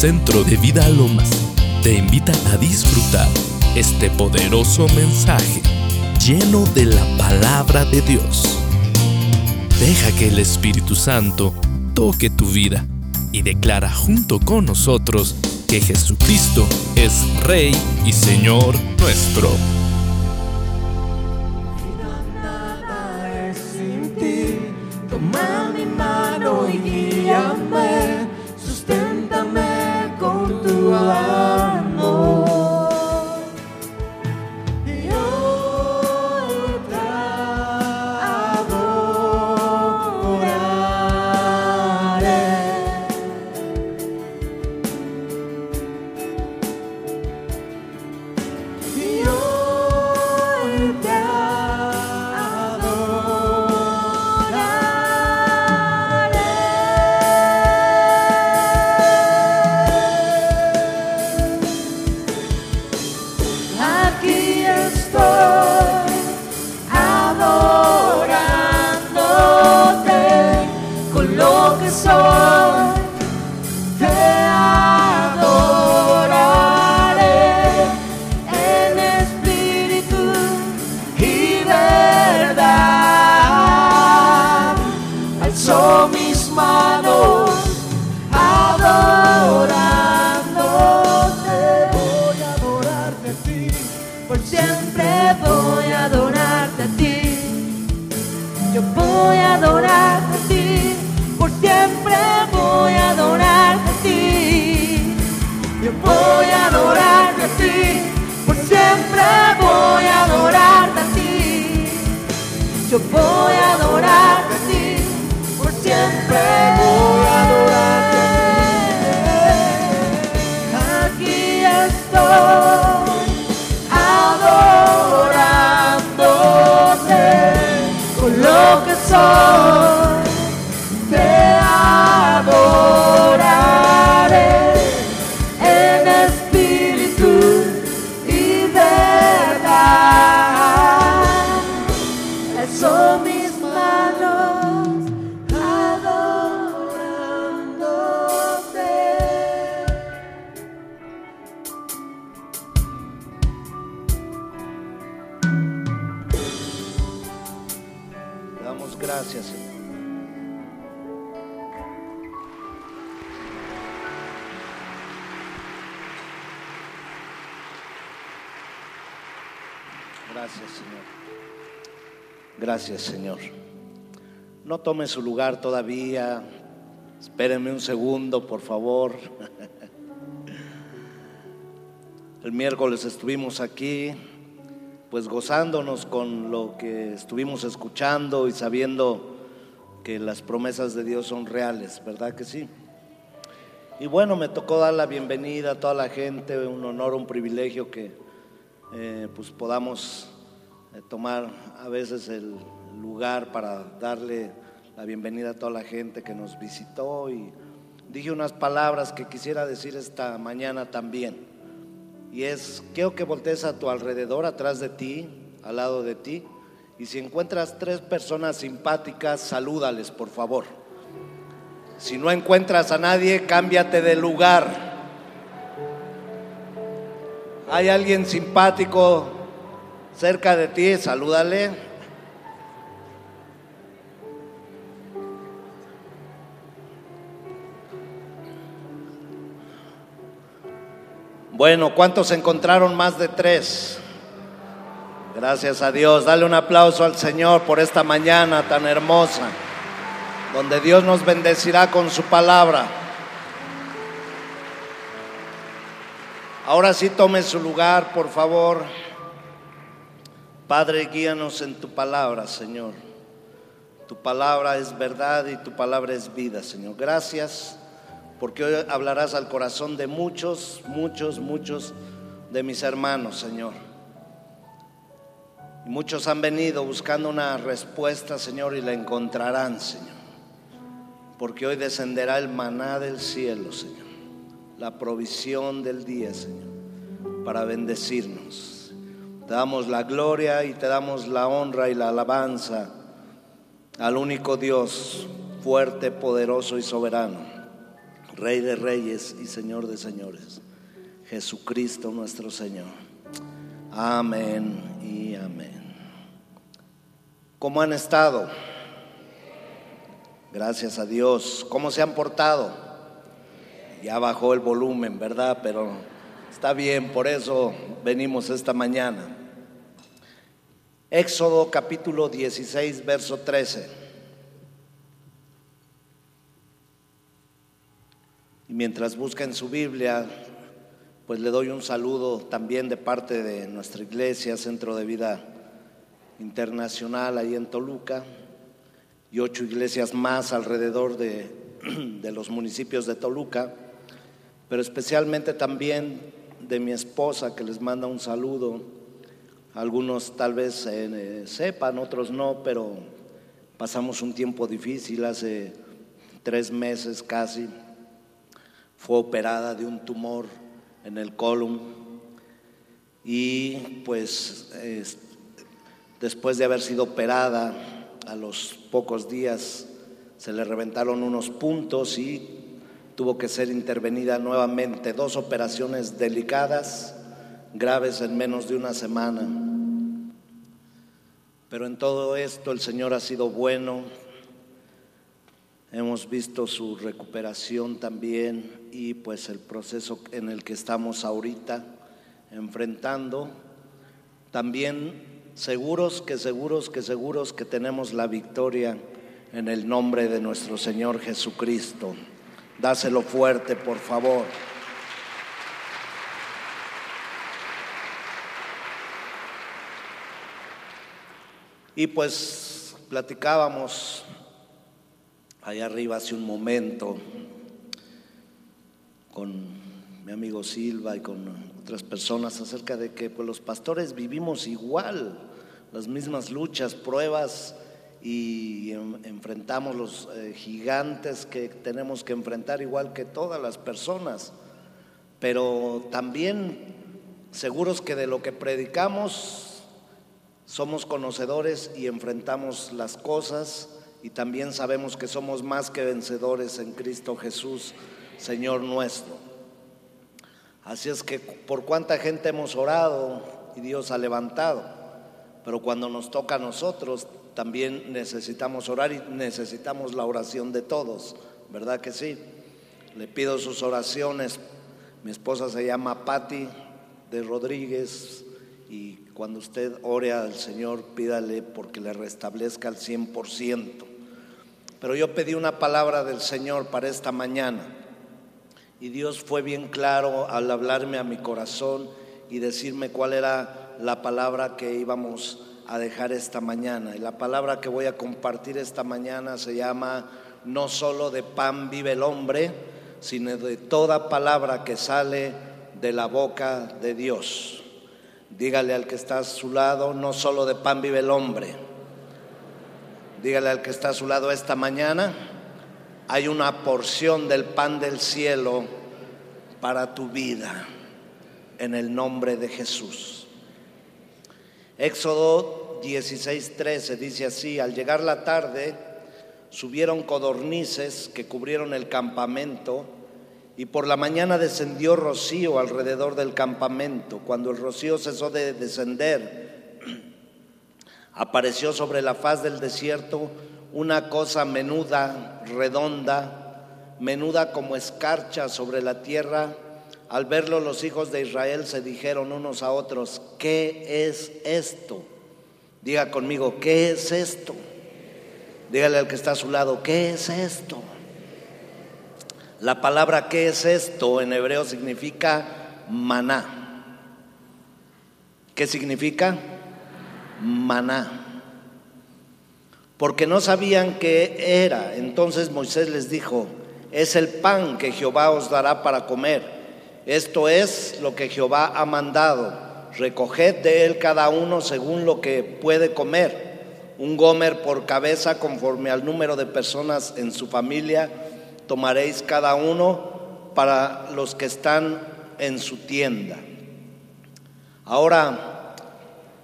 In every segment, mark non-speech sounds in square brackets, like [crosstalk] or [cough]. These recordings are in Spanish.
Centro de Vida Lomas te invita a disfrutar este poderoso mensaje lleno de la palabra de Dios. Deja que el Espíritu Santo toque tu vida y declara junto con nosotros que Jesucristo es Rey y Señor nuestro. Yo voy a adorarte a ti, por siempre voy a adorarte a ti. Yo voy a adorarte a ti, por siempre voy a adorarte a ti. Yo voy a Tome su lugar todavía. Espérenme un segundo, por favor. [laughs] El miércoles estuvimos aquí, pues gozándonos con lo que estuvimos escuchando y sabiendo que las promesas de Dios son reales, ¿verdad que sí? Y bueno, me tocó dar la bienvenida a toda la gente, un honor, un privilegio que eh, pues podamos eh, tomar a veces el lugar para darle la bienvenida a toda la gente que nos visitó y dije unas palabras que quisiera decir esta mañana también. Y es, quiero que voltees a tu alrededor, atrás de ti, al lado de ti. Y si encuentras tres personas simpáticas, salúdales, por favor. Si no encuentras a nadie, cámbiate de lugar. ¿Hay alguien simpático cerca de ti? Salúdale. Bueno, ¿cuántos encontraron más de tres? Gracias a Dios. Dale un aplauso al Señor por esta mañana tan hermosa, donde Dios nos bendecirá con su palabra. Ahora sí tome su lugar, por favor. Padre, guíanos en tu palabra, Señor. Tu palabra es verdad y tu palabra es vida, Señor. Gracias porque hoy hablarás al corazón de muchos, muchos, muchos de mis hermanos, Señor. Y muchos han venido buscando una respuesta, Señor, y la encontrarán, Señor. Porque hoy descenderá el maná del cielo, Señor. La provisión del día, Señor, para bendecirnos. Te damos la gloria y te damos la honra y la alabanza al único Dios, fuerte, poderoso y soberano Rey de reyes y Señor de señores, Jesucristo nuestro Señor. Amén y amén. ¿Cómo han estado? Gracias a Dios. ¿Cómo se han portado? Ya bajó el volumen, ¿verdad? Pero está bien, por eso venimos esta mañana. Éxodo capítulo 16, verso 13. Y mientras busca en su Biblia, pues le doy un saludo también de parte de nuestra iglesia, Centro de Vida Internacional, ahí en Toluca, y ocho iglesias más alrededor [clears throat] de, los municipios de Toluca, pero especialmente también de mi esposa, que les manda un saludo algunos tal vez eh, sepan, otros no, pero pasamos un tiempo difícil hace tres meses casi. Fue operada de un tumor en el colon y pues después de haber sido operada, a los pocos días se le reventaron unos puntos y tuvo que ser intervenida nuevamente. Dos operaciones delicadas graves en menos de una semana. Pero en todo esto el Señor ha sido bueno. Hemos visto su recuperación también y pues el proceso en el que estamos ahorita enfrentando. También seguros que seguros que seguros que tenemos la victoria en el nombre de nuestro Señor Jesucristo. Dáselo fuerte, por favor. Y pues platicábamos allá arriba hace un momento con mi amigo Silva y con otras personas acerca de que pues, los pastores vivimos igual, las mismas luchas, pruebas y enfrentamos los eh, gigantes que tenemos que enfrentar igual que todas las personas, pero también seguros que de lo que predicamos somos conocedores y enfrentamos las cosas y también sabemos que somos más que vencedores en Cristo Jesús, Señor nuestro. Así es que por cuánta gente hemos orado y Dios ha levantado, pero cuando nos toca a nosotros también necesitamos orar y necesitamos la oración de todos, ¿verdad que sí? Le pido sus oraciones. Mi esposa se llama Patti de Rodríguez y cuando usted ore al Señor, pídale porque le restablezca al 100%. Pero yo pedí una palabra del Señor para esta mañana. Y Dios fue bien claro al hablarme a mi corazón y decirme cuál era la palabra que íbamos a dejar esta mañana. Y la palabra que voy a compartir esta mañana se llama, no solo de pan vive el hombre, sino de toda palabra que sale de la boca de Dios. Dígale al que está a su lado, no solo de pan vive el hombre. Dígale al que está a su lado esta mañana, hay una porción del pan del cielo para tu vida, en el nombre de Jesús. Éxodo 16:13 dice así, al llegar la tarde, subieron codornices que cubrieron el campamento, y por la mañana descendió rocío alrededor del campamento. Cuando el rocío cesó de descender, [clears throat] apareció sobre la faz del desierto una cosa menuda, redonda, menuda como escarcha sobre la tierra. Al verlo los hijos de Israel se dijeron unos a otros, ¿qué es esto? Diga conmigo, ¿qué es esto? Dígale al que está a su lado, ¿qué es esto? La palabra ¿qué es esto? En hebreo significa maná. ¿Qué significa? Maná. Porque no sabían qué era. Entonces Moisés les dijo, es el pan que Jehová os dará para comer. Esto es lo que Jehová ha mandado. Recoged de él cada uno según lo que puede comer. Un gomer por cabeza conforme al número de personas en su familia tomaréis cada uno para los que están en su tienda. Ahora,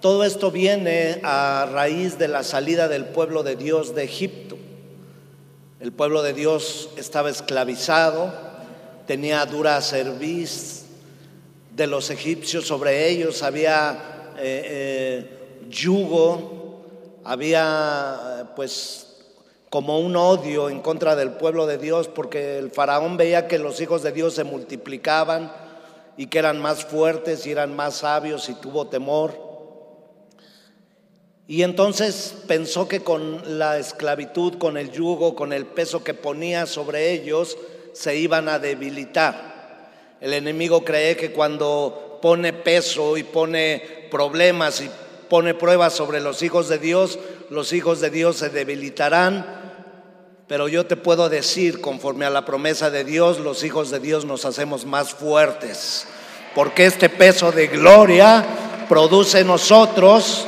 todo esto viene a raíz de la salida del pueblo de Dios de Egipto. El pueblo de Dios estaba esclavizado tenía dura cerviz de los egipcios sobre ellos, había eh, eh, yugo, había pues como un odio en contra del pueblo de Dios, porque el faraón veía que los hijos de Dios se multiplicaban y que eran más fuertes y eran más sabios y tuvo temor. Y entonces pensó que con la esclavitud, con el yugo, con el peso que ponía sobre ellos, se iban a debilitar. El enemigo cree que cuando pone peso y pone problemas y pone pruebas sobre los hijos de Dios, los hijos de Dios se debilitarán. Pero yo te puedo decir, conforme a la promesa de Dios, los hijos de Dios nos hacemos más fuertes. Porque este peso de gloria produce en nosotros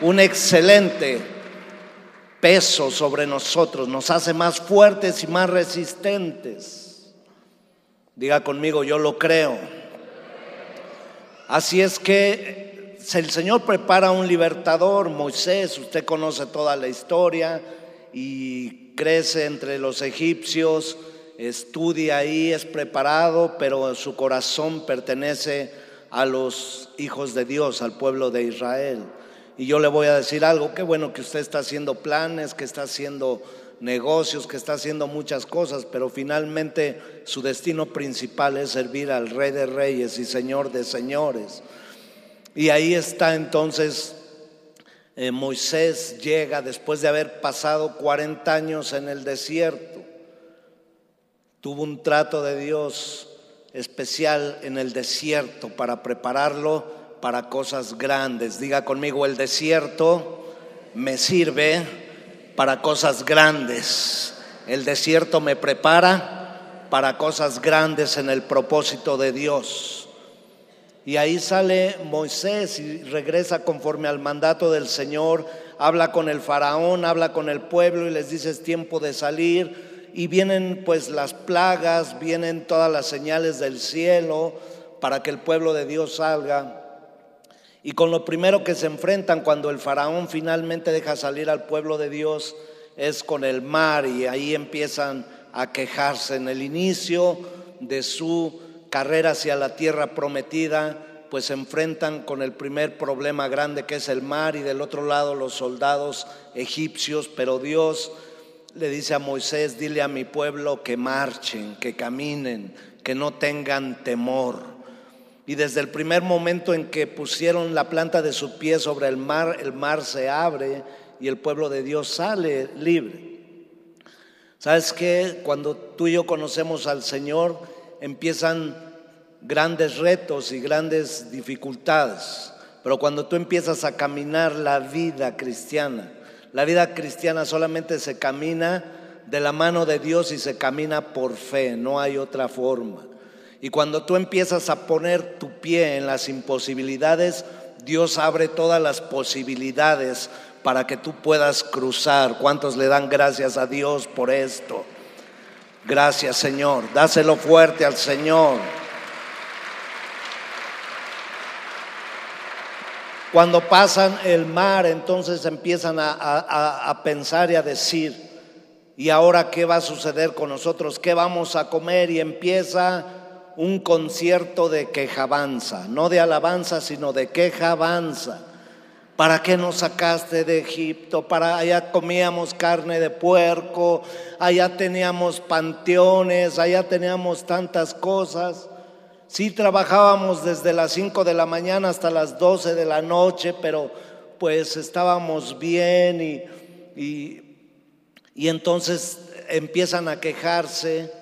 un excelente peso sobre nosotros, nos hace más fuertes y más resistentes. Diga conmigo, yo lo creo. Así es que el Señor prepara un libertador, Moisés, usted conoce toda la historia y crece entre los egipcios, estudia ahí, es preparado, pero su corazón pertenece a los hijos de Dios, al pueblo de Israel. Y yo le voy a decir algo, qué bueno que usted está haciendo planes, que está haciendo negocios, que está haciendo muchas cosas, pero finalmente su destino principal es servir al Rey de Reyes y Señor de Señores. Y ahí está entonces eh, Moisés llega después de haber pasado 40 años en el desierto. Tuvo un trato de Dios especial en el desierto para prepararlo para cosas grandes. Diga conmigo, el desierto me sirve para cosas grandes. El desierto me prepara para cosas grandes en el propósito de Dios. Y ahí sale Moisés y regresa conforme al mandato del Señor, habla con el faraón, habla con el pueblo y les dice es tiempo de salir. Y vienen pues las plagas, vienen todas las señales del cielo para que el pueblo de Dios salga. Y con lo primero que se enfrentan cuando el faraón finalmente deja salir al pueblo de Dios es con el mar y ahí empiezan a quejarse en el inicio de su carrera hacia la tierra prometida, pues se enfrentan con el primer problema grande que es el mar y del otro lado los soldados egipcios, pero Dios le dice a Moisés, dile a mi pueblo que marchen, que caminen, que no tengan temor. Y desde el primer momento en que pusieron la planta de su pie sobre el mar, el mar se abre y el pueblo de Dios sale libre. ¿Sabes qué? Cuando tú y yo conocemos al Señor, empiezan grandes retos y grandes dificultades. Pero cuando tú empiezas a caminar la vida cristiana, la vida cristiana solamente se camina de la mano de Dios y se camina por fe, no hay otra forma. Y cuando tú empiezas a poner tu pie en las imposibilidades, Dios abre todas las posibilidades para que tú puedas cruzar. ¿Cuántos le dan gracias a Dios por esto? Gracias Señor. Dáselo fuerte al Señor. Cuando pasan el mar, entonces empiezan a, pensar y a decir, ¿y ahora qué va a suceder con nosotros? ¿Qué vamos a comer? Y empieza un concierto de quejabanza, no de alabanza, sino de quejabanza. ¿Para qué nos sacaste de Egipto? Para allá comíamos carne de puerco, allá teníamos panteones, allá teníamos tantas cosas. Sí trabajábamos desde las 5 de la mañana hasta las 12 de la noche, pero pues estábamos bien y, y entonces empiezan a quejarse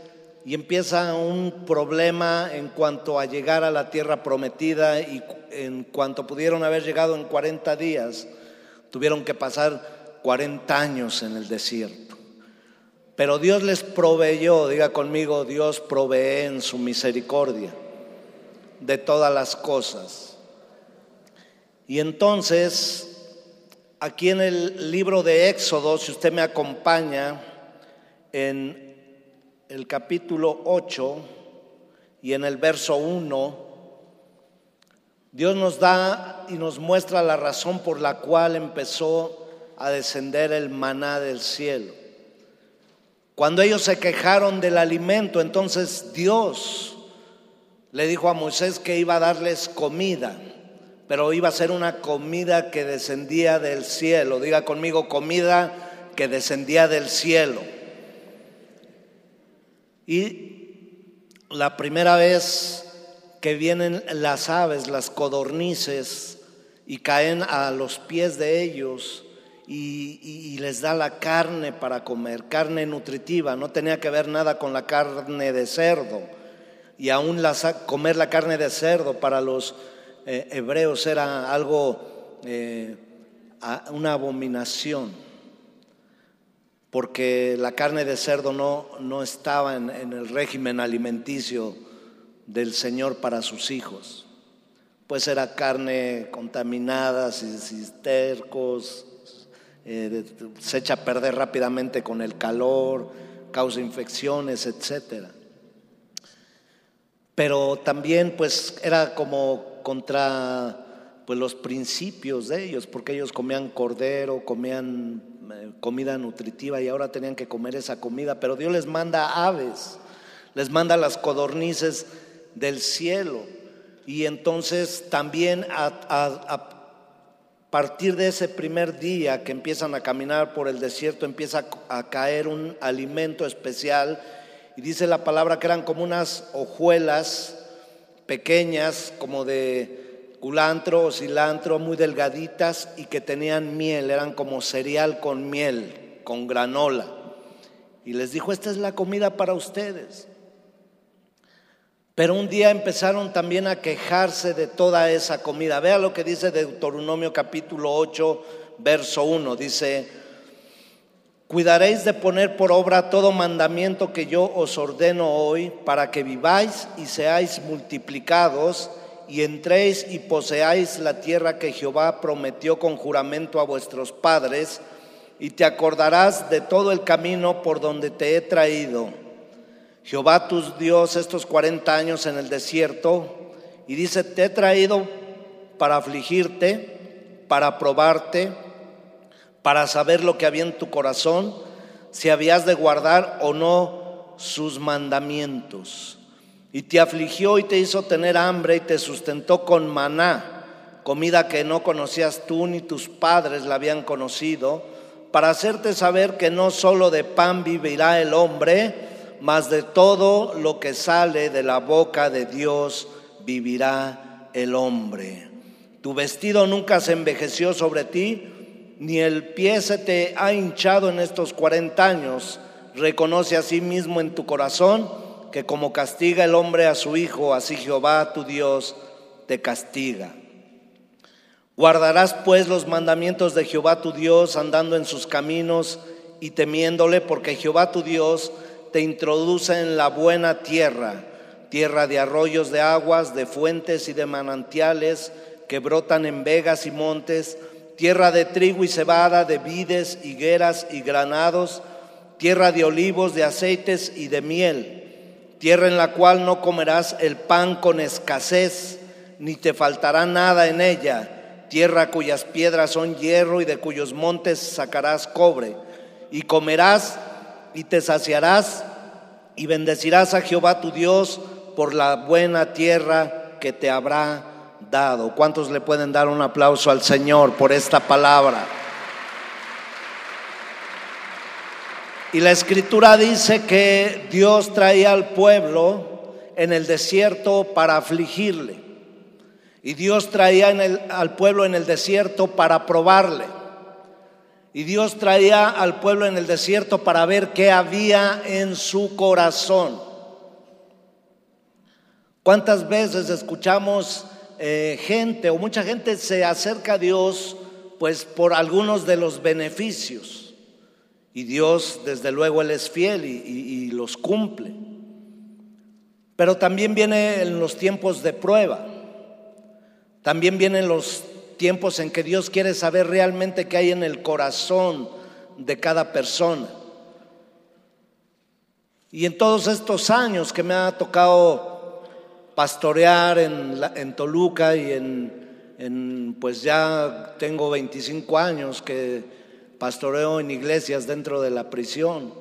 y empieza un problema en cuanto a llegar a la tierra prometida y en cuanto pudieron haber llegado en 40 días, tuvieron que pasar 40 años en el desierto. Pero Dios les proveyó, diga conmigo, Dios provee en su misericordia de todas las cosas. Y entonces, aquí en el libro de Éxodo, si usted me acompaña, en el capítulo 8 y en el verso 1, Dios nos da y nos muestra la razón por la cual empezó a descender el maná del cielo. Cuando ellos se quejaron del alimento, entonces Dios le dijo a Moisés que iba a darles comida, pero iba a ser una comida que descendía del cielo. Diga conmigo, comida que descendía del cielo. Y la primera vez que vienen las aves, las codornices, y caen a los pies de ellos y, les da la carne para comer, carne nutritiva, no tenía que ver nada con la carne de cerdo. Y aún comer la carne de cerdo para los eh, hebreos era algo, eh, una abominación, porque la carne de cerdo no, no estaba en el régimen alimenticio del Señor para sus hijos. Pues era carne contaminada, cistercos, eh, se echa a perder rápidamente con el calor, causa infecciones, etcétera. Pero también pues era como contra pues los principios de ellos, porque ellos comían cordero, comían comida nutritiva y ahora tenían que comer esa comida, pero Dios les manda aves, les manda las codornices del cielo. Y entonces también a, partir de ese primer día que empiezan a caminar por el desierto, empieza a caer un alimento especial. Y dice la palabra que eran como unas hojuelas pequeñas, como de culantro o cilantro, muy delgaditas y que tenían miel, eran como cereal con miel, con granola. Y les dijo, esta es la comida para ustedes. Pero un día empezaron también a quejarse de toda esa comida. Vea lo que dice Deuteronomio capítulo 8, verso 1. Dice, cuidaréis de poner por obra todo mandamiento que yo os ordeno hoy para que viváis y seáis multiplicados y entréis y poseáis la tierra que Jehová prometió con juramento a vuestros padres y te acordarás de todo el camino por donde te he traído Jehová tus Dios estos 40 años en el desierto y dice, te he traído para afligirte, para probarte, para saber lo que había en tu corazón, si habías de guardar o no sus mandamientos. Y te afligió y te hizo tener hambre y te sustentó con maná, comida que no conocías tú ni tus padres la habían conocido, para hacerte saber que no solo de pan vivirá el hombre, mas de todo lo que sale de la boca de Dios vivirá el hombre. Tu vestido nunca se envejeció sobre ti, ni el pie se te ha hinchado en estos 40 años. Reconoce a sí mismo en tu corazón que como castiga el hombre a su hijo, así Jehová tu Dios te castiga. Guardarás pues los mandamientos de Jehová tu Dios andando en sus caminos y temiéndole, porque Jehová tu Dios te introduce en la buena tierra, tierra de arroyos de aguas, de fuentes y de manantiales que brotan en vegas y montes, tierra de trigo y cebada, de vides, higueras y granados, tierra de olivos, de aceites y de miel, tierra en la cual no comerás el pan con escasez, ni te faltará nada en ella, tierra cuyas piedras son hierro y de cuyos montes sacarás cobre, y comerás y te saciarás y bendecirás a Jehová tu Dios por la buena tierra que te habrá dado. ¿Cuántos le pueden dar un aplauso al Señor por esta palabra? Y la escritura dice que Dios traía al pueblo en el desierto para afligirle. Y Dios traía al pueblo en el desierto para probarle. Y Dios traía al pueblo en el desierto para ver qué había en su corazón. ¿Cuántas veces escuchamos eh, gente o mucha gente se acerca a Dios pues por algunos de los beneficios? Y Dios, desde luego, Él es fiel y, los cumple. Pero también viene en los tiempos de prueba. También vienen los tiempos en que Dios quiere saber realmente qué hay en el corazón de cada persona. Y en todos estos años que me ha tocado pastorear en, en Toluca y en, pues ya tengo 25 años que pastoreo en iglesias dentro de la prisión.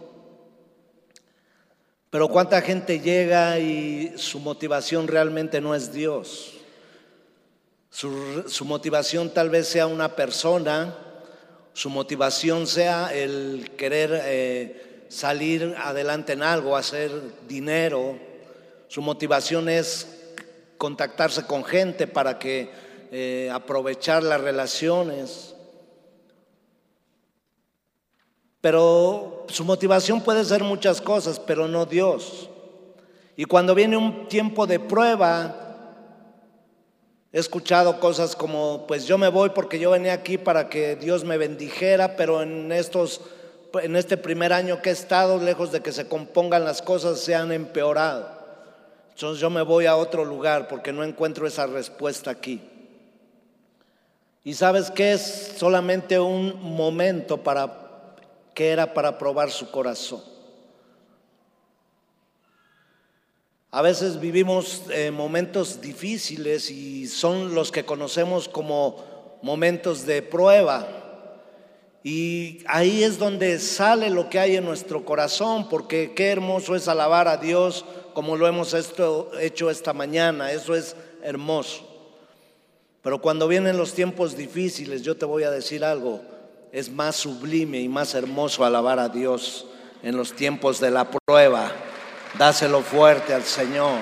Pero cuánta gente llega y su motivación realmente no es Dios. Su, motivación tal vez sea una persona, su motivación sea el querer eh, salir adelante en algo, hacer dinero. Su motivación es contactarse con gente para que eh, aprovechar las relaciones. Pero su motivación puede ser muchas cosas, pero no Dios. Y cuando viene un tiempo de prueba, he escuchado cosas como, pues yo me voy porque yo venía aquí para que Dios me bendijera, pero en estos en este primer año que he estado, lejos de que se compongan las cosas, se han empeorado. Entonces yo me voy a otro lugar porque no encuentro esa respuesta aquí. Y sabes que es solamente un momento para que era para probar su corazón. A veces vivimos eh, momentos difíciles y son los que conocemos como momentos de prueba. Y ahí es donde sale lo que hay en nuestro corazón, porque qué hermoso es alabar a Dios como lo hemos hecho esta mañana, eso es hermoso. Pero cuando vienen los tiempos difíciles, yo te voy a decir algo, es más sublime y más hermoso alabar a Dios en los tiempos de la prueba. Dáselo fuerte al Señor.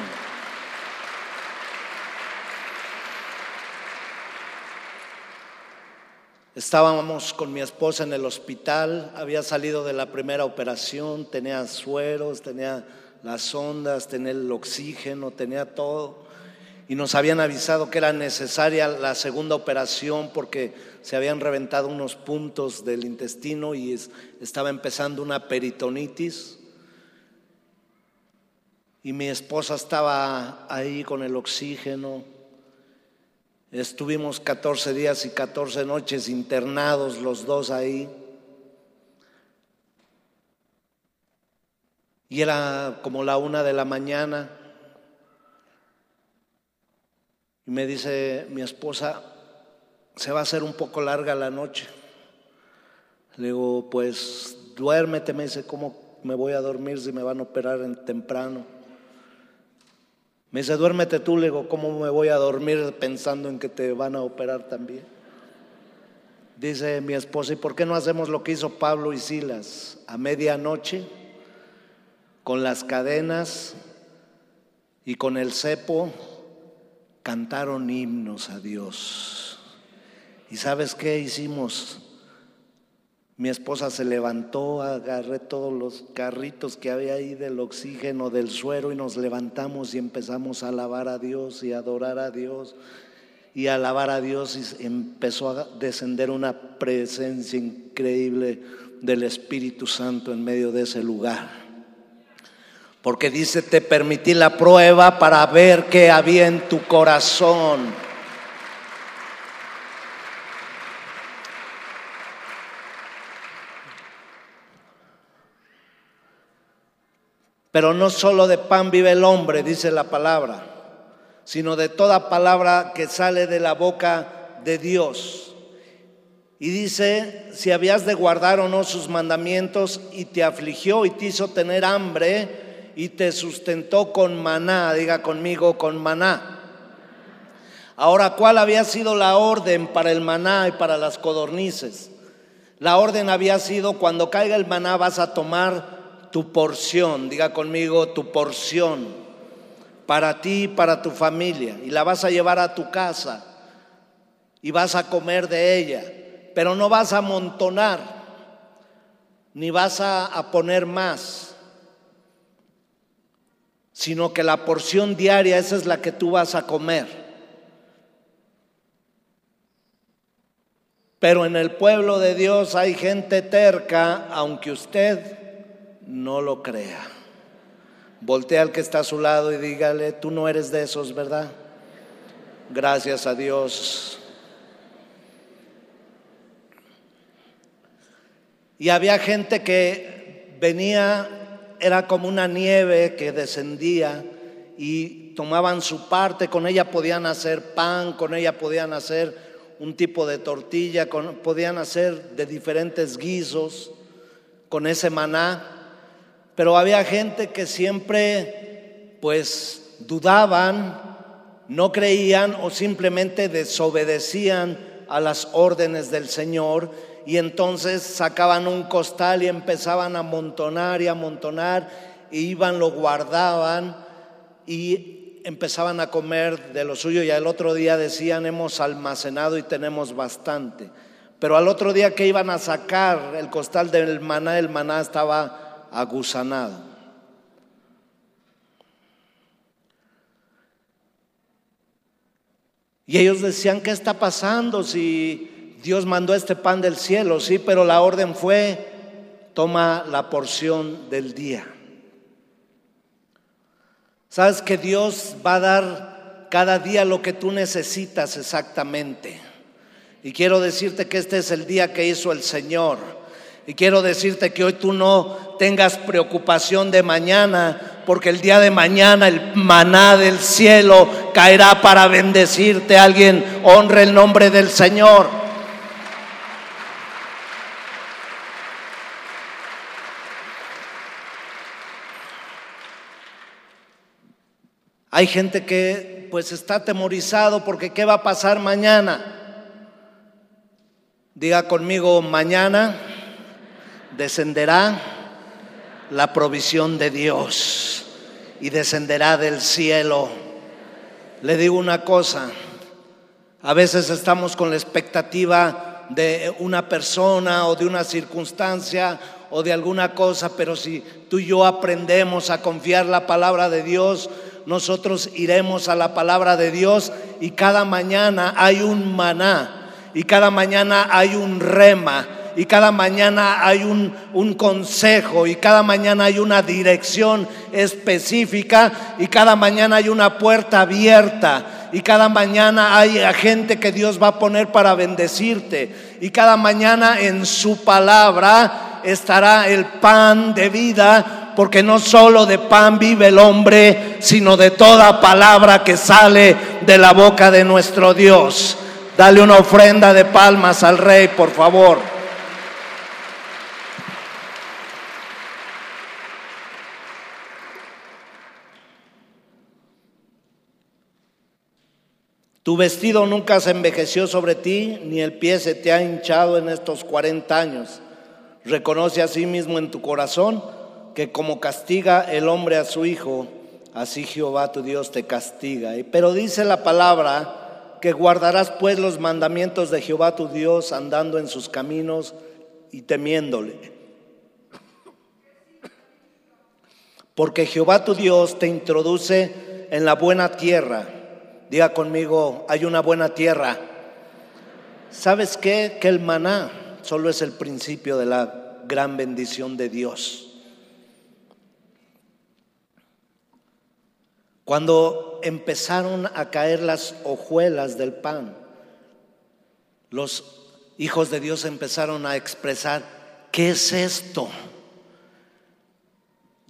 Estábamos con mi esposa en el hospital, había salido de la primera operación, tenía sueros, tenía las ondas, tenía el oxígeno, tenía todo y nos habían avisado que era necesaria la segunda operación porque se habían reventado unos puntos del intestino y estaba empezando una peritonitis. Y mi esposa estaba ahí con el oxígeno. Estuvimos 14 días y 14 noches internados los dos ahí. Y era como la una de la mañana. Y me dice mi esposa, se va a hacer un poco larga la noche. Le digo, pues duérmete, me dice, ¿cómo me voy a dormir si me van a operar en temprano? Me dice, duérmete tú, le digo, ¿cómo me voy a dormir pensando en que te van a operar también? Dice mi esposa, ¿y por qué no hacemos lo que hizo Pablo y Silas? A medianoche, con las cadenas y con el cepo, cantaron himnos a Dios. ¿Y sabes qué hicimos? Mi esposa se levantó, agarré todos los carritos que había ahí del oxígeno, del suero y nos levantamos y empezamos a alabar a Dios y adorar a Dios y alabar a Dios y empezó a descender una presencia increíble del Espíritu Santo en medio de ese lugar. Porque dice, te permití la prueba para ver qué había en tu corazón. Pero no solo de pan vive el hombre, dice la palabra, sino de toda palabra que sale de la boca de Dios. Y dice, si habías de guardar o no sus mandamientos y te afligió y te hizo tener hambre, y te sustentó con maná, diga conmigo, con maná. Ahora, ¿cuál había sido la orden para el maná y para las codornices? La orden había sido, cuando caiga el maná vas a tomar tu porción, diga conmigo, tu porción, para ti y para tu familia, y la vas a llevar a tu casa y vas a comer de ella, pero no vas a amontonar, ni vas a, a poner más sino que la porción diaria, esa es la que tú vas a comer. Pero en el pueblo de Dios hay gente terca, aunque usted no lo crea. Voltea al que está a su lado y dígale, tú no eres de esos, ¿verdad? Gracias a Dios. Y había gente que venía era como una nieve que descendía y tomaban su parte, con ella podían hacer pan, con ella podían hacer un tipo de tortilla, podían hacer de diferentes guisos con ese maná, Pero había gente que siempre pues dudaban, no creían o simplemente desobedecían a las órdenes del Señor y entonces sacaban un costal y empezaban a amontonar y amontonar y iban, lo guardaban y empezaban a comer de lo suyo y al otro día decían hemos almacenado y tenemos bastante. Pero al otro día que iban a sacar el costal del maná, el maná estaba agusanado. Y ellos decían, ¿qué está pasando si Dios mandó este pan del cielo? Sí, pero la orden fue, toma la porción del día. Sabes que Dios va a dar cada día lo que tú necesitas exactamente. Y quiero decirte que este es el día que hizo el Señor. Y quiero decirte que hoy tú no tengas preocupación de mañana, porque el día de mañana el maná del cielo caerá para bendecirte. Alguien honre el nombre del Señor. Hay gente que pues está atemorizado porque qué va a pasar mañana. Diga conmigo, mañana descenderá la provisión de Dios y descenderá del cielo. Le digo una cosa, a veces estamos con la expectativa de una persona o de una circunstancia o de alguna cosa, pero si tú y yo aprendemos a confiar la palabra de Dios, nosotros iremos a la palabra de Dios y cada mañana hay un maná y cada mañana hay un rema y cada mañana hay un, un, consejo y cada mañana hay una dirección específica y cada mañana hay una puerta abierta y cada mañana hay gente que Dios va a poner para bendecirte y cada mañana en su palabra estará el pan de vida porque no solo de pan vive el hombre, sino de toda palabra que sale de la boca de nuestro Dios. Dale una ofrenda de palmas al rey, por favor. Tu vestido nunca se envejeció sobre ti, ni el pie se te ha hinchado en estos 40 años. Reconoce a sí mismo en tu corazón que como castiga el hombre a su hijo, así Jehová tu Dios te castiga. Pero dice la palabra, que guardarás pues los mandamientos de Jehová tu Dios andando en sus caminos y temiéndole. Porque Jehová tu Dios te introduce en la buena tierra. Diga conmigo, hay una buena tierra. ¿Sabes qué? Que el maná solo es el principio de la gran bendición de Dios. Cuando empezaron a caer las hojuelas del pan, los hijos de Dios empezaron a expresar, ¿qué es esto?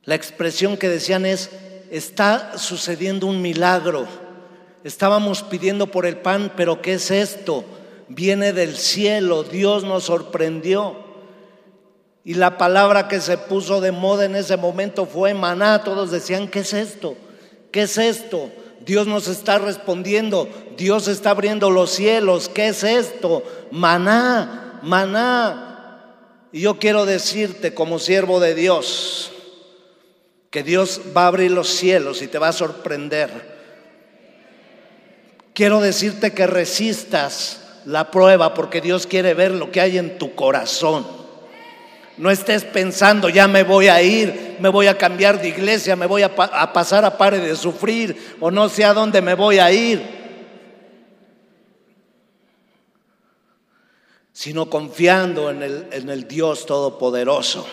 La expresión que decían es, está sucediendo un milagro. Estábamos pidiendo por el pan, pero ¿qué es esto? Viene del cielo, Dios nos sorprendió. Y la palabra que se puso de moda en ese momento fue maná. Todos decían, ¿qué es esto? ¿Qué es esto? Dios nos está respondiendo, Dios está abriendo los cielos, ¿qué es esto? Maná, maná. Y yo quiero decirte como siervo de Dios, que Dios va a abrir los cielos y te va a sorprender. Quiero decirte que resistas la prueba porque Dios quiere ver lo que hay en tu corazón. No estés pensando, ya me voy a ir, me voy a cambiar de iglesia, me voy a, pasar a pare de sufrir o no sé a dónde me voy a ir. Sino confiando en el, en el Dios Todopoderoso.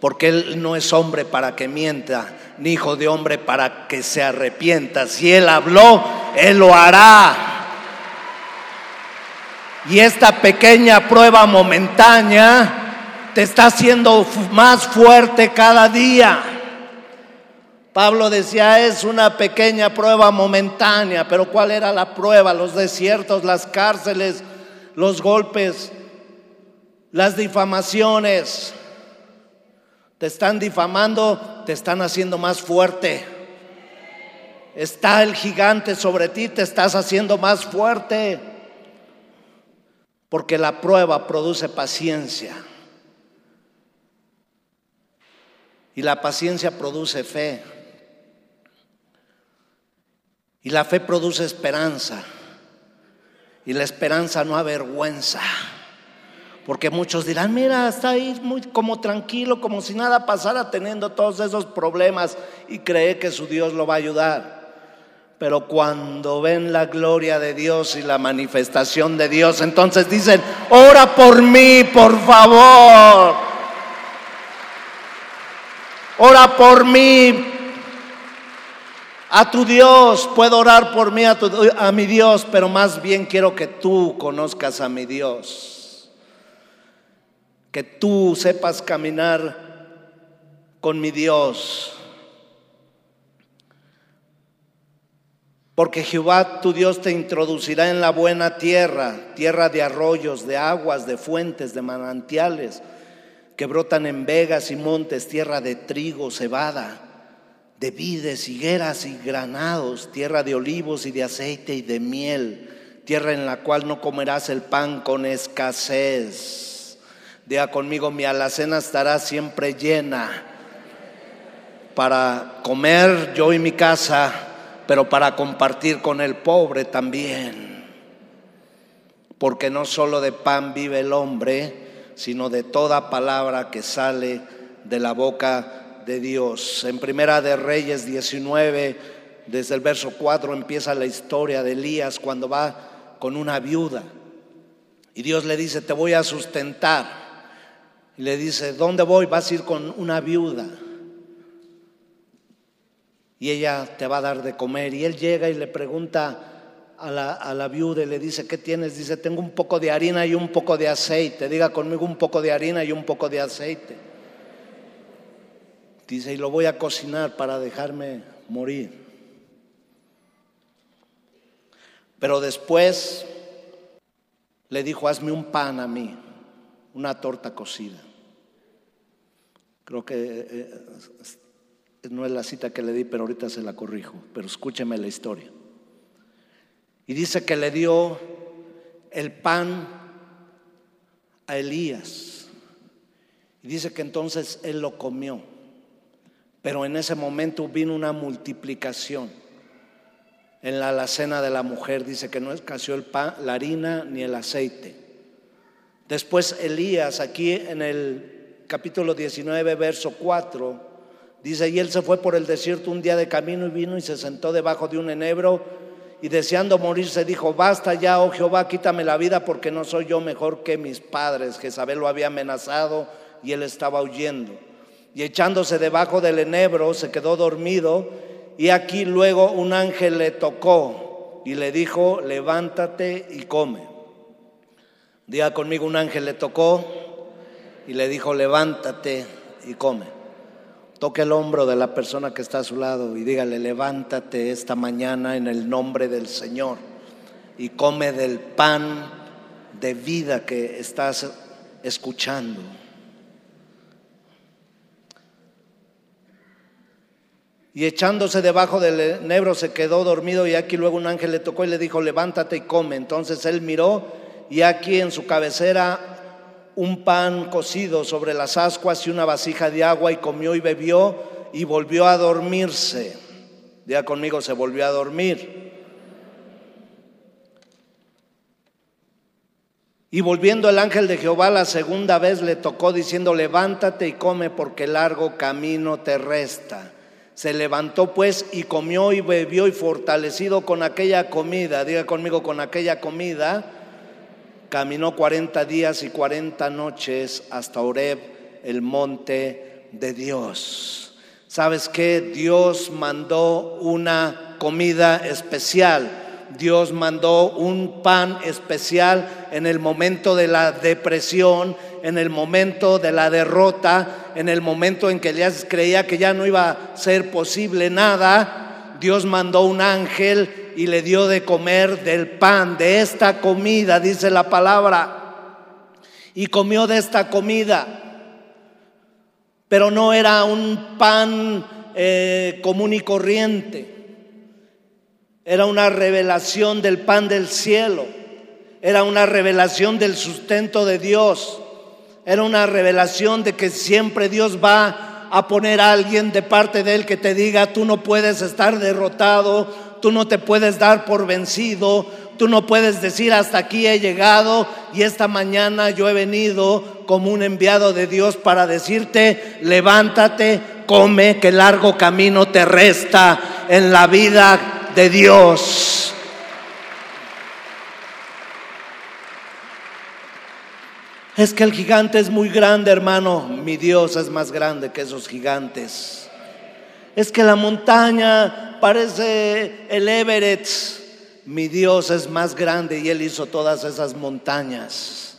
Porque Él no es hombre para que mienta, ni hijo de hombre para que se arrepienta. Si Él habló, Él lo hará. Y esta pequeña prueba momentánea te está haciendo más fuerte cada día. Pablo decía, es una pequeña prueba momentánea, pero ¿cuál era la prueba? Los desiertos, las cárceles, los golpes, las difamaciones, Te están difamando, te están haciendo más fuerte. Está el gigante sobre ti, te estás haciendo más fuerte. Porque la prueba produce paciencia. Y la paciencia produce fe. Y la fe produce esperanza. Y la esperanza no avergüenza. Porque muchos dirán, mira, está ahí muy como tranquilo, como si nada pasara teniendo todos esos problemas y cree que su Dios lo va a ayudar. Pero cuando ven la gloria de Dios y la manifestación de Dios, entonces dicen, ora por mí, por favor. Ora por mí. A tu Dios, puedo orar por mí, a, a mi Dios, pero más bien quiero que tú conozcas a mi Dios que tú sepas caminar con mi Dios. Porque Jehová tu Dios te introducirá en la buena tierra, tierra de arroyos, de aguas, de fuentes, de manantiales, que brotan en vegas y montes, tierra de trigo, cebada, de vides, higueras y granados, tierra de olivos y de aceite y de miel, tierra en la cual no comerás el pan con escasez Diga conmigo, mi alacena estará siempre llena para comer yo y mi casa, pero para compartir con el pobre también. Porque no solo de pan vive el hombre, sino de toda palabra que sale de la boca de Dios. En Primera de Reyes 19, desde el verso 4 empieza la historia de Elías cuando va con una viuda. Y Dios le dice, te voy a sustentar y le dice, ¿dónde voy? Vas a ir con una viuda. Y ella te va a dar de comer. Y él llega y le pregunta a la, viuda y le dice, ¿qué tienes? Dice, tengo un poco de harina y un poco de aceite. Diga conmigo un poco de harina y un poco de aceite. Dice, y lo voy a cocinar para dejarme morir. Pero después le dijo, hazme un pan a mí, una torta cocida. Creo que eh, eh, no es la cita que le di, pero ahorita se la corrijo. Pero escúcheme la historia. Y dice que le dio el pan a Elías. Y dice que entonces él lo comió. Pero en ese momento vino una multiplicación. En la alacena de la mujer dice que no escaseó el pan, la harina ni el aceite. Después Elías, aquí en el capítulo 19, verso 4, dice, y él se fue por el desierto un día de camino y vino y se sentó debajo de un enebro y deseando morirse dijo, basta ya, oh Jehová, quítame la vida porque no soy yo mejor que mis padres. Jezabel lo había amenazado y él estaba huyendo. Y echándose debajo del enebro se quedó dormido y aquí luego un ángel le tocó y le dijo, levántate y come. Diga conmigo, un ángel le tocó y le dijo, levántate y come. Toque el hombro de la persona que está a su lado y dígale, levántate esta mañana en el nombre del Señor y come del pan de vida que estás escuchando. Y echándose debajo del nebro se quedó dormido y aquí luego un ángel le tocó y le dijo, levántate y come. Entonces él miró y aquí en su cabecera un pan cocido sobre las ascuas y una vasija de agua y comió y bebió y volvió a dormirse. Ya conmigo, se volvió a dormir. Y volviendo el ángel de Jehová la segunda vez le tocó diciendo, levántate y come porque largo camino te resta. Se levantó pues y comió y bebió y fortalecido con aquella comida, diga conmigo con aquella comida, caminó 40 días y 40 noches hasta Oreb, el monte de Dios. ¿Sabes qué? Dios mandó una comida especial. Dios mandó un pan especial en el momento de la depresión, en el momento de la derrota, en el momento en que Elías creía que ya no iba a ser posible nada. Dios mandó un ángel y le dio de comer del pan, de esta comida, dice la palabra. Y comió de esta comida. pero no era un pan eh, común y corriente. Era una revelación del pan del cielo. Era una revelación del sustento de Dios. Era una revelación de que siempre Dios va a poner a alguien de parte de Él que te diga, tú no puedes estar derrotado, tú no te puedes dar por vencido, tú no puedes decir hasta aquí he llegado y esta mañana yo he venido como un enviado de Dios para decirte, levántate, come, que largo camino te resta en la vida de Dios. Es que el gigante es muy grande, hermano. Mi Dios es más grande que esos gigantes. Es que la montaña parece el Everett. Mi Dios es más grande y Él hizo todas esas montañas.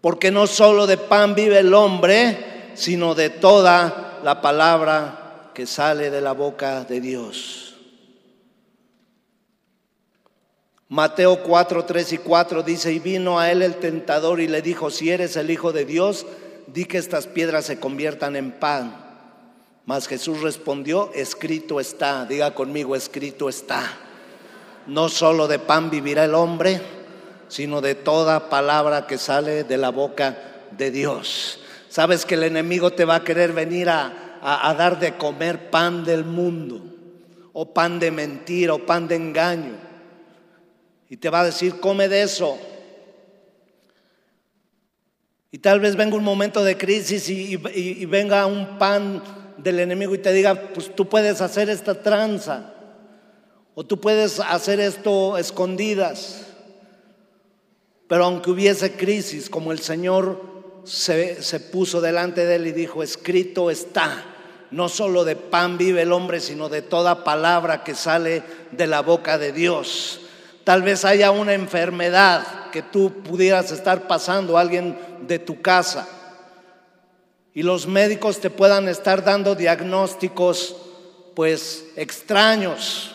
Porque no solo de pan vive el hombre, sino de toda la palabra que sale de la boca de Dios. Mateo 4, 3 y 4 dice, y vino a él el tentador y le dijo, si eres el Hijo de Dios, di que estas piedras se conviertan en pan. Mas Jesús respondió, escrito está, diga conmigo, escrito está. No solo de pan vivirá el hombre, sino de toda palabra que sale de la boca de Dios. Sabes que el enemigo te va a querer venir a, a dar de comer pan del mundo, o pan de mentira, o pan de engaño y te va a decir, come de eso. Y tal vez venga un momento de crisis y, venga un pan del enemigo y te diga, pues tú puedes hacer esta tranza o tú puedes hacer esto escondidas. Pero aunque hubiese crisis, como el Señor se, se puso delante de él y dijo, escrito está, no solo de pan vive el hombre, sino de toda palabra que sale de la boca de Dios. Tal vez haya una enfermedad que tú pudieras estar pasando, alguien de tu casa, y los médicos te puedan estar dando diagnósticos pues extraños.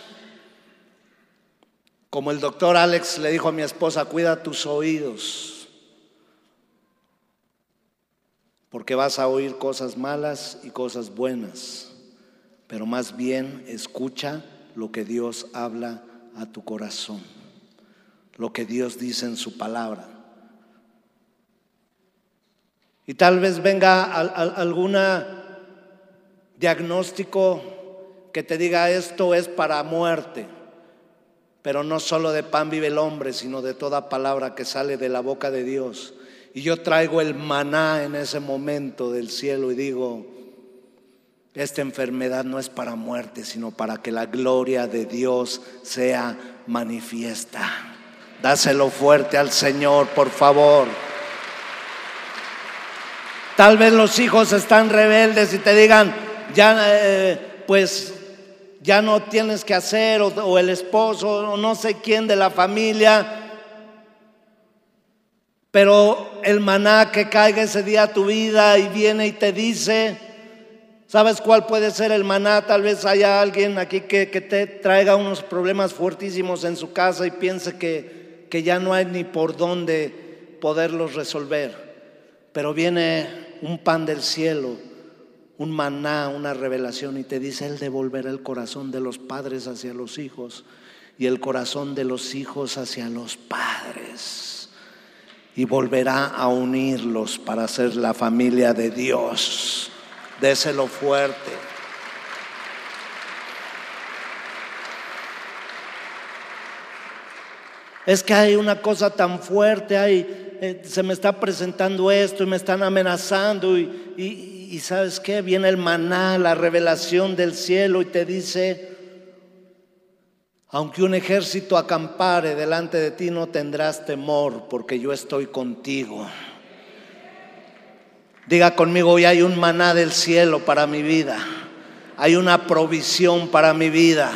Como el doctor Alex le dijo a mi esposa, cuida tus oídos, porque vas a oír cosas malas y cosas buenas, pero más bien escucha lo que Dios habla a tu corazón lo que Dios dice en su palabra. Y tal vez venga algún diagnóstico que te diga esto es para muerte, pero no solo de pan vive el hombre, sino de toda palabra que sale de la boca de Dios. Y yo traigo el maná en ese momento del cielo y digo, esta enfermedad no es para muerte, sino para que la gloria de Dios sea manifiesta. Dáselo fuerte al Señor, por favor. Tal vez los hijos están rebeldes y te digan, ya, eh, pues, ya no tienes que hacer, o, o el esposo, o no sé quién de la familia. Pero el maná que caiga ese día a tu vida y viene y te dice, ¿sabes cuál puede ser el maná? Tal vez haya alguien aquí que, que te traiga unos problemas fuertísimos en su casa y piense que que ya no hay ni por dónde poderlos resolver. Pero viene un pan del cielo, un maná, una revelación y te dice, Él devolverá el corazón de los padres hacia los hijos y el corazón de los hijos hacia los padres. Y volverá a unirlos para ser la familia de Dios. Déselo fuerte. Es que hay una cosa tan fuerte, hay, eh, se me está presentando esto y me están amenazando y, y sabes qué, viene el maná, la revelación del cielo y te dice, aunque un ejército acampare delante de ti no tendrás temor porque yo estoy contigo. Diga conmigo, hoy hay un maná del cielo para mi vida, hay una provisión para mi vida.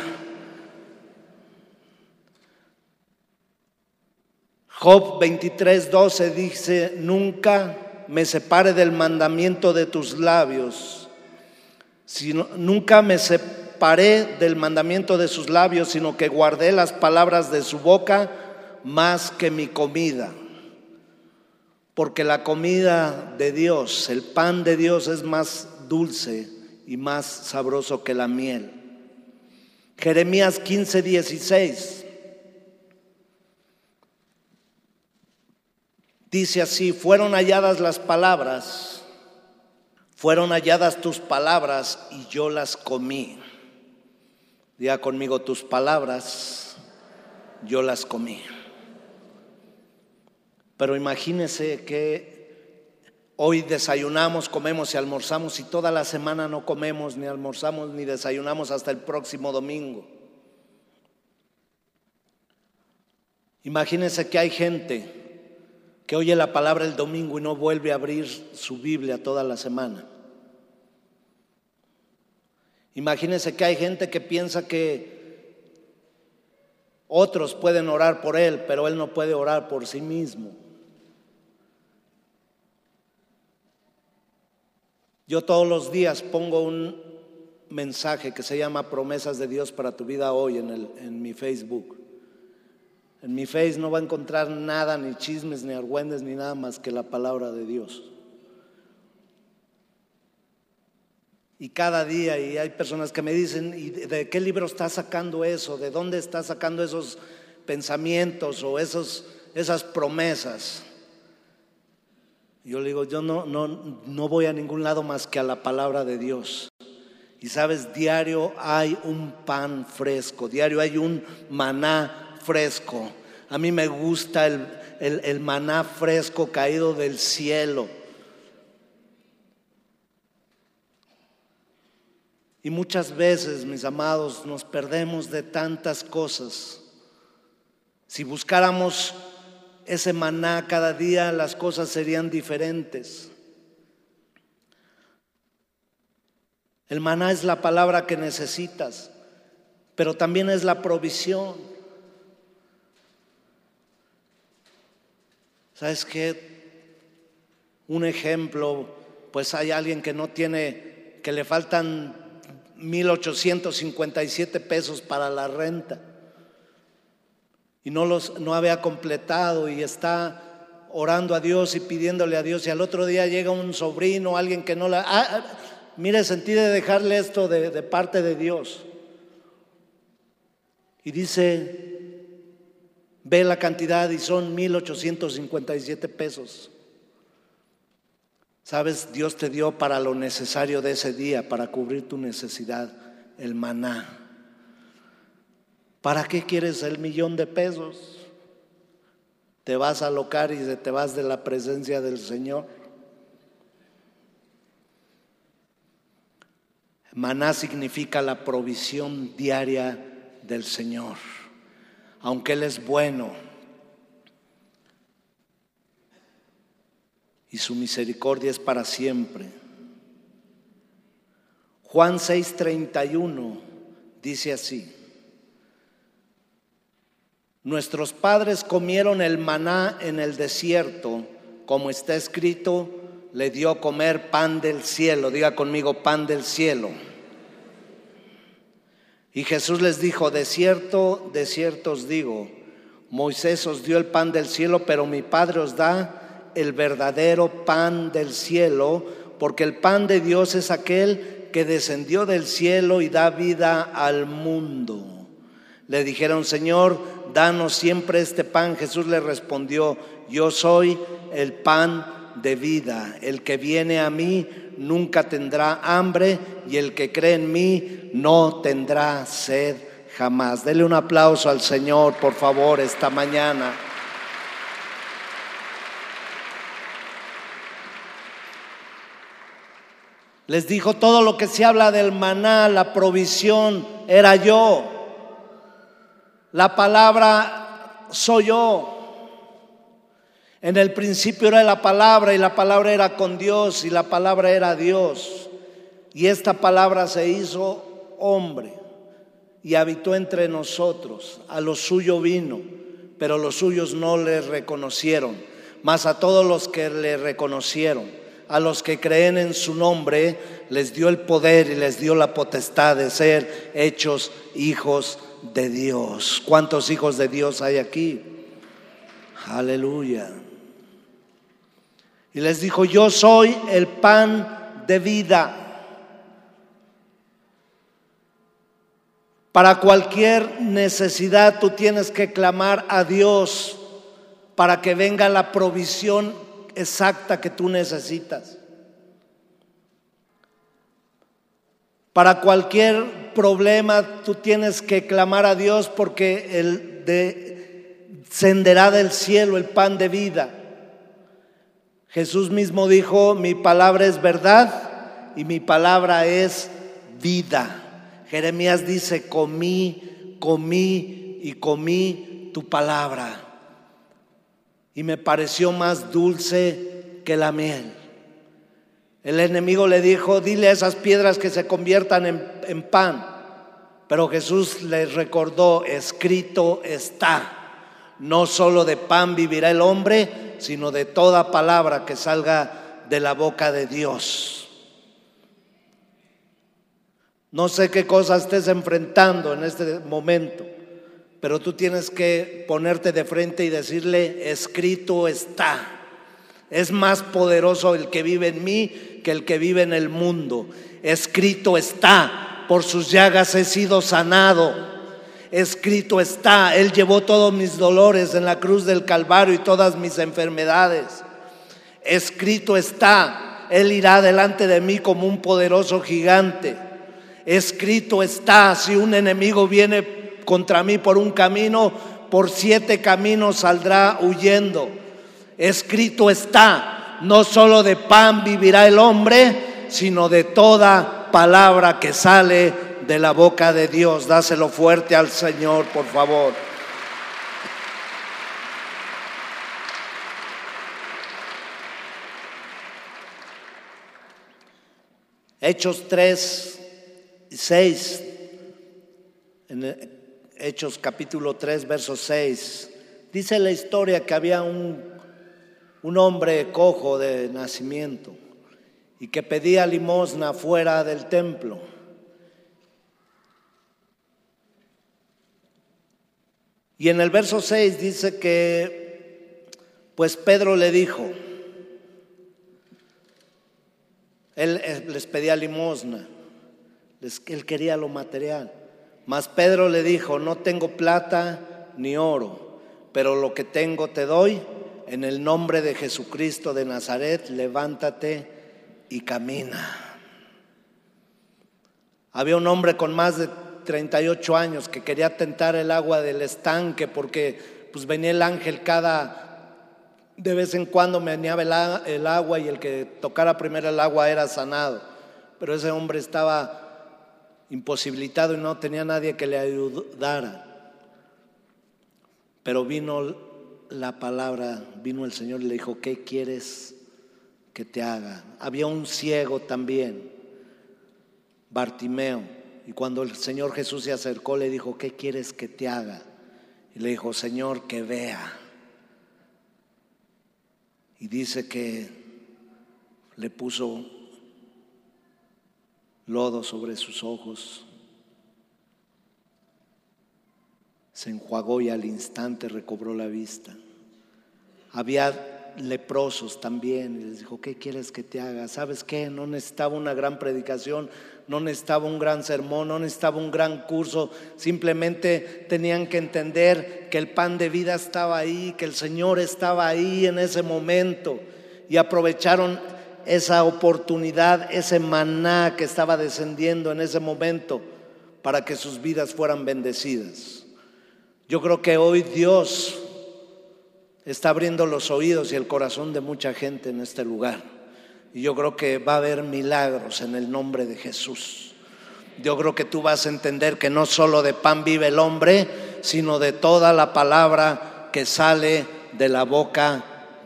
Job 23, 12 dice, nunca me separe del mandamiento de tus labios, sino, nunca me separé del mandamiento de sus labios, sino que guardé las palabras de su boca más que mi comida. Porque la comida de Dios, el pan de Dios es más dulce y más sabroso que la miel. Jeremías 15, 16. Dice así, fueron halladas las palabras, fueron halladas tus palabras y yo las comí. Diga conmigo tus palabras, yo las comí. Pero imagínese que hoy desayunamos, comemos y almorzamos y toda la semana no comemos, ni almorzamos, ni desayunamos hasta el próximo domingo. Imagínese que hay gente que oye la palabra el domingo y no vuelve a abrir su Biblia toda la semana. Imagínese que hay gente que piensa que otros pueden orar por él, pero él no puede orar por sí mismo. Yo todos los días pongo un mensaje que se llama Promesas de Dios para tu vida hoy en, el, en mi Facebook. En mi Face no va a encontrar nada, ni chismes, ni argüendes, ni nada más que la palabra de Dios. Y cada día, y hay personas que me dicen, ¿y de qué libro está sacando eso? ¿De dónde está sacando esos pensamientos o esos, esas promesas? Yo le digo, yo no, no, no voy a ningún lado más que a la palabra de Dios. Y sabes, diario hay un pan fresco, diario hay un maná fresco. A mí me gusta el, el, el maná fresco caído del cielo. Y muchas veces, mis amados, nos perdemos de tantas cosas. Si buscáramos ese maná cada día las cosas serían diferentes. El maná es la palabra que necesitas, pero también es la provisión. ¿Sabes qué? Un ejemplo, pues hay alguien que no tiene, que le faltan 1.857 pesos para la renta y no los no había completado y está orando a Dios y pidiéndole a Dios y al otro día llega un sobrino, alguien que no la... Ah, ah, mire, sentí de dejarle esto de, de parte de Dios. Y dice, ve la cantidad y son 1.857 pesos. Sabes, Dios te dio para lo necesario de ese día, para cubrir tu necesidad, el maná. ¿Para qué quieres el millón de pesos? Te vas a alocar y te vas de la presencia del Señor. Maná significa la provisión diaria del Señor. Aunque Él es bueno y su misericordia es para siempre. Juan 6:31 dice así. Nuestros padres comieron el maná en el desierto, como está escrito, le dio comer pan del cielo. Diga conmigo, pan del cielo. Y Jesús les dijo, de cierto, de cierto os digo, Moisés os dio el pan del cielo, pero mi Padre os da el verdadero pan del cielo, porque el pan de Dios es aquel que descendió del cielo y da vida al mundo. Le dijeron, Señor, danos siempre este pan. Jesús le respondió, yo soy el pan de vida. El que viene a mí nunca tendrá hambre y el que cree en mí no tendrá sed jamás. Dele un aplauso al Señor, por favor, esta mañana. Les dijo todo lo que se habla del maná, la provisión, era yo. La palabra soy yo. En el principio era la palabra y la palabra era con Dios y la palabra era Dios. Y esta palabra se hizo hombre y habitó entre nosotros. A lo suyo vino, pero los suyos no le reconocieron. Mas a todos los que le reconocieron, a los que creen en su nombre, les dio el poder y les dio la potestad de ser hechos hijos de Dios. ¿Cuántos hijos de Dios hay aquí? Aleluya. Y les dijo, yo soy el pan de vida. Para cualquier necesidad tú tienes que clamar a Dios para que venga la provisión exacta que tú necesitas. Para cualquier problema tú tienes que clamar a Dios porque el descenderá del cielo el pan de vida. Jesús mismo dijo, mi palabra es verdad y mi palabra es vida. Jeremías dice, comí, comí y comí tu palabra. Y me pareció más dulce que la miel. El enemigo le dijo, dile a esas piedras que se conviertan en, pan. Pero Jesús les recordó, escrito está, no solo de pan vivirá el hombre, sino de toda palabra que salga de la boca de Dios. No sé qué cosas estés enfrentando en este momento, pero tú tienes que ponerte de frente y decirle, escrito está. Es más poderoso el que vive en mí que el que vive en el mundo. Escrito está, por sus llagas he sido sanado. Escrito está, Él llevó todos mis dolores en la cruz del Calvario y todas mis enfermedades. Escrito está, Él irá delante de mí como un poderoso gigante. Escrito está, si un enemigo viene contra mí por un camino, por siete caminos saldrá huyendo. Escrito está, no solo de pan vivirá el hombre, sino de toda palabra que sale de la boca de Dios. Dáselo fuerte al Señor, por favor. Hechos 3 y 6, en Hechos capítulo 3, verso 6, dice la historia que había un un hombre cojo de nacimiento y que pedía limosna fuera del templo. Y en el verso 6 dice que, pues Pedro le dijo, él les pedía limosna, él quería lo material, mas Pedro le dijo, no tengo plata ni oro, pero lo que tengo te doy en el nombre de Jesucristo de Nazaret, levántate y camina. Había un hombre con más de 38 años que quería tentar el agua del estanque porque pues venía el ángel cada de vez en cuando meneaba el, el agua y el que tocara primero el agua era sanado. Pero ese hombre estaba imposibilitado y no tenía nadie que le ayudara. Pero vino la palabra, vino el Señor y le dijo, ¿qué quieres que te haga? Había un ciego también, Bartimeo, y cuando el Señor Jesús se acercó le dijo, ¿qué quieres que te haga? Y le dijo, Señor, que vea. Y dice que le puso lodo sobre sus ojos se enjuagó y al instante recobró la vista. Había leprosos también y les dijo, ¿qué quieres que te haga? ¿Sabes qué? No necesitaba una gran predicación, no necesitaba un gran sermón, no necesitaba un gran curso, simplemente tenían que entender que el pan de vida estaba ahí, que el Señor estaba ahí en ese momento y aprovecharon esa oportunidad, ese maná que estaba descendiendo en ese momento para que sus vidas fueran bendecidas. Yo creo que hoy Dios está abriendo los oídos y el corazón de mucha gente en este lugar. Y yo creo que va a haber milagros en el nombre de Jesús. Yo creo que tú vas a entender que no solo de pan vive el hombre, sino de toda la palabra que sale de la boca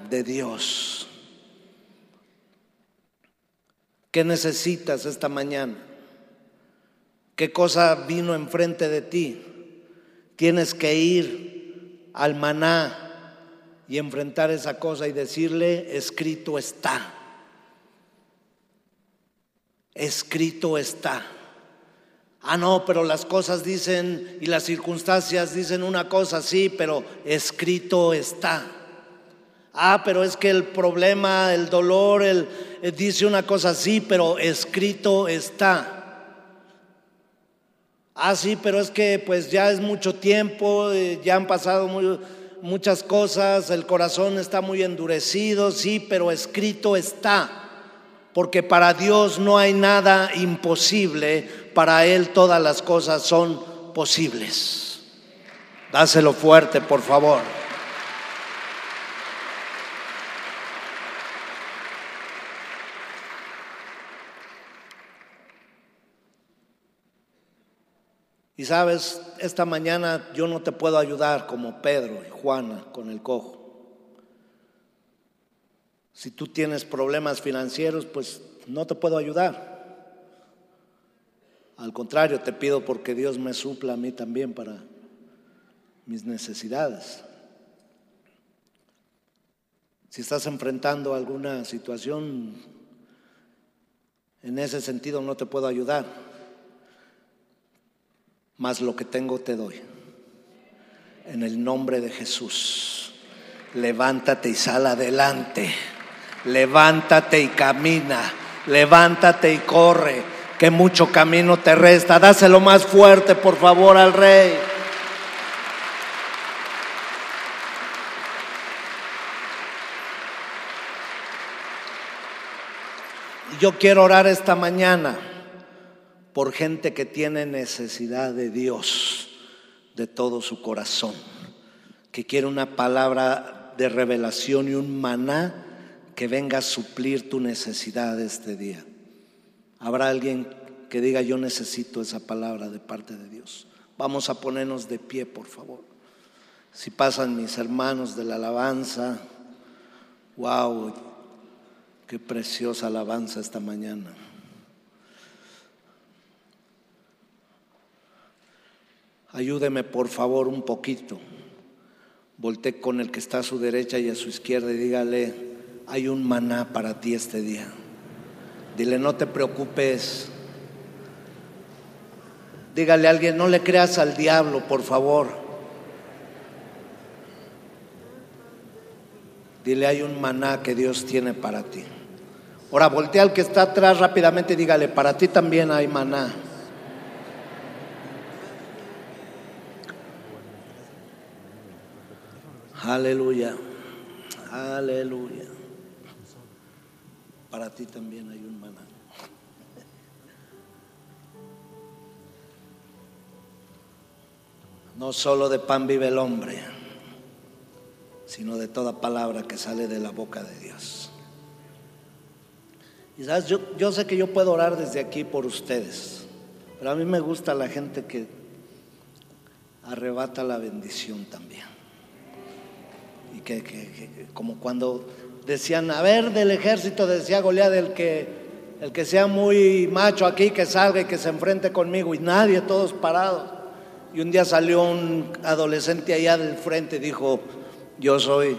de Dios. ¿Qué necesitas esta mañana? ¿Qué cosa vino enfrente de ti? Tienes que ir al maná y enfrentar esa cosa y decirle, escrito está. Escrito está. Ah, no, pero las cosas dicen y las circunstancias dicen una cosa, sí, pero escrito está. Ah, pero es que el problema, el dolor, el, eh, dice una cosa así, pero escrito está. Ah, sí, pero es que pues ya es mucho tiempo, eh, ya han pasado muchas cosas, el corazón está muy endurecido, sí, pero escrito está. Porque para Dios no hay nada imposible, para Él todas las cosas son posibles. Dáselo fuerte, por favor. Y sabes, esta mañana yo no te puedo ayudar como Pedro y Juana con el cojo. Si tú tienes problemas financieros, pues no te puedo ayudar. Al contrario, te pido porque Dios me supla a mí también para mis necesidades. Si estás enfrentando alguna situación en ese sentido, no te puedo ayudar mas lo que tengo te doy. En el nombre de Jesús, levántate y sal adelante. Levántate y camina. Levántate y corre, que mucho camino te resta. Dáselo más fuerte, por favor, al rey. Yo quiero orar esta mañana por gente que tiene necesidad de Dios de todo su corazón, que quiere una palabra de revelación y un maná que venga a suplir tu necesidad este día. Habrá alguien que diga yo necesito esa palabra de parte de Dios. Vamos a ponernos de pie, por favor. Si pasan mis hermanos de la alabanza, wow, qué preciosa alabanza esta mañana. Ayúdeme por favor un poquito. Volte con el que está a su derecha y a su izquierda y dígale, hay un maná para ti este día. Dile, no te preocupes. Dígale a alguien, no le creas al diablo, por favor. Dile, hay un maná que Dios tiene para ti. Ahora voltea al que está atrás rápidamente y dígale, para ti también hay maná. Aleluya. Aleluya. Para ti también hay un maná. No solo de pan vive el hombre, sino de toda palabra que sale de la boca de Dios. Sabes, yo, yo sé que yo puedo orar desde aquí por ustedes, pero a mí me gusta la gente que arrebata la bendición también que, como cuando decían, a ver, del ejército, decía Goliat, el que, el que sea muy macho aquí, que salga y que se enfrente conmigo, y nadie, todos parados. Y un día salió un adolescente allá del frente y dijo, yo soy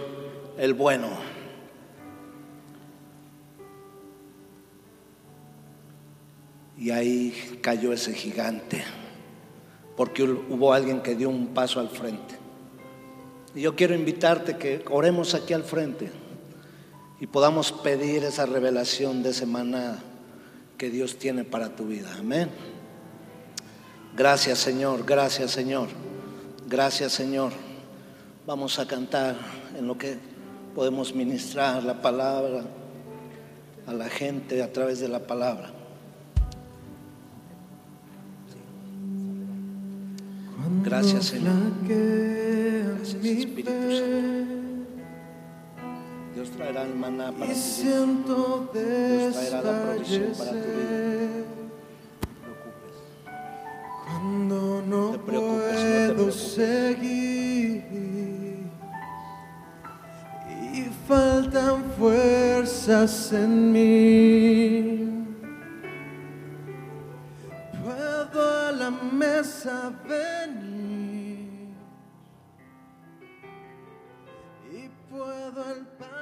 el bueno. Y ahí cayó ese gigante, porque hubo alguien que dio un paso al frente. Y yo quiero invitarte que oremos aquí al frente y podamos pedir esa revelación de semana que Dios tiene para tu vida. Amén. Gracias Señor, gracias Señor, gracias Señor. Vamos a cantar en lo que podemos ministrar la palabra a la gente a través de la palabra. Gracias Señor. Espíritu Dios traerá el maná para ti. Dios traerá la provisión para tu vida. Cuando no, te preocupes, puedo seguir y faltan fuerzas en mí. la mesa venir y puedo el pan.